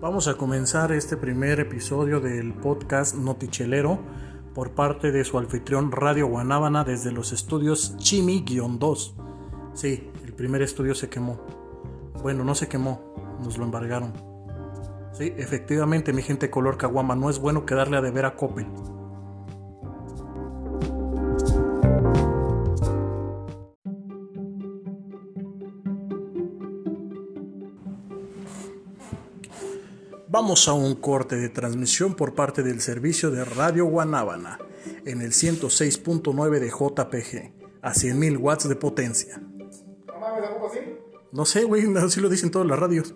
Vamos a comenzar este primer episodio del podcast Notichelero por parte de su anfitrión Radio Guanábana desde los estudios Chimi-2. Sí, el primer estudio se quemó. Bueno, no se quemó, nos lo embargaron. Sí, efectivamente, mi gente color caguama, no es bueno quedarle a deber a Coppel. Vamos a un corte de transmisión por parte del servicio de Radio Guanábana en el 106.9 de JPG a 100.000 watts de potencia. No mames, ¿a poco sí? No sé, güey, así lo dicen todas las radios.